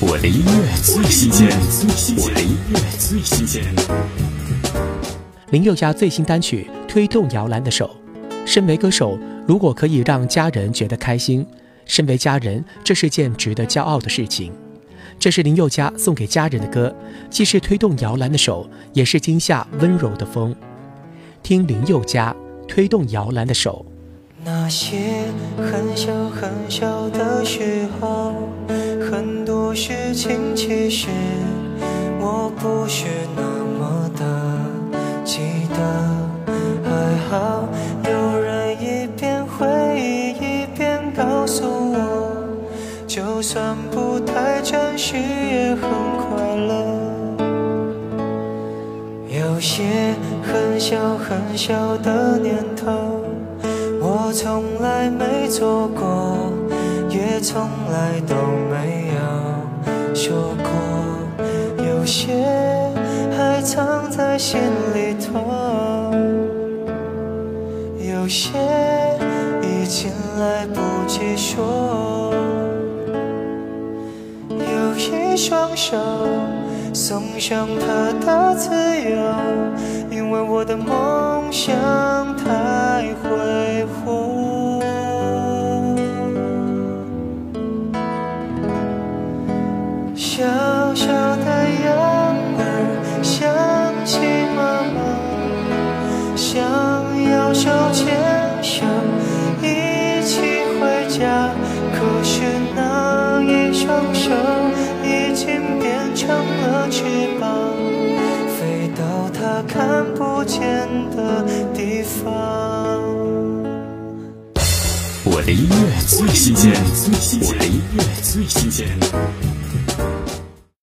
我的音乐最新鲜，我的音乐最新鲜。林宥嘉最新单曲《推动摇篮的手》。身为歌手，如果可以让家人觉得开心，身为家人，这是件值得骄傲的事情。这是林宥嘉送给家人的歌，既是推动摇篮的手，也是今夏温柔的风。听林宥嘉《推动摇篮的手》。那些很小很小的时候，很事情其实我不是那么的记得。还好有人一边回忆一边告诉我，就算不太真实也很快乐。有些很小很小的念头。我从来没做过，也从来都没有说过，有些还藏在心里头，有些已经来不及说。有一双手送上他的自由，因为我的梦想太小小的羊儿想起妈妈，想要手牵手一起回家，可是那一双手已经变成了翅膀，飞到他看不见的地方。我的音乐最新鲜，我的音乐最新鲜。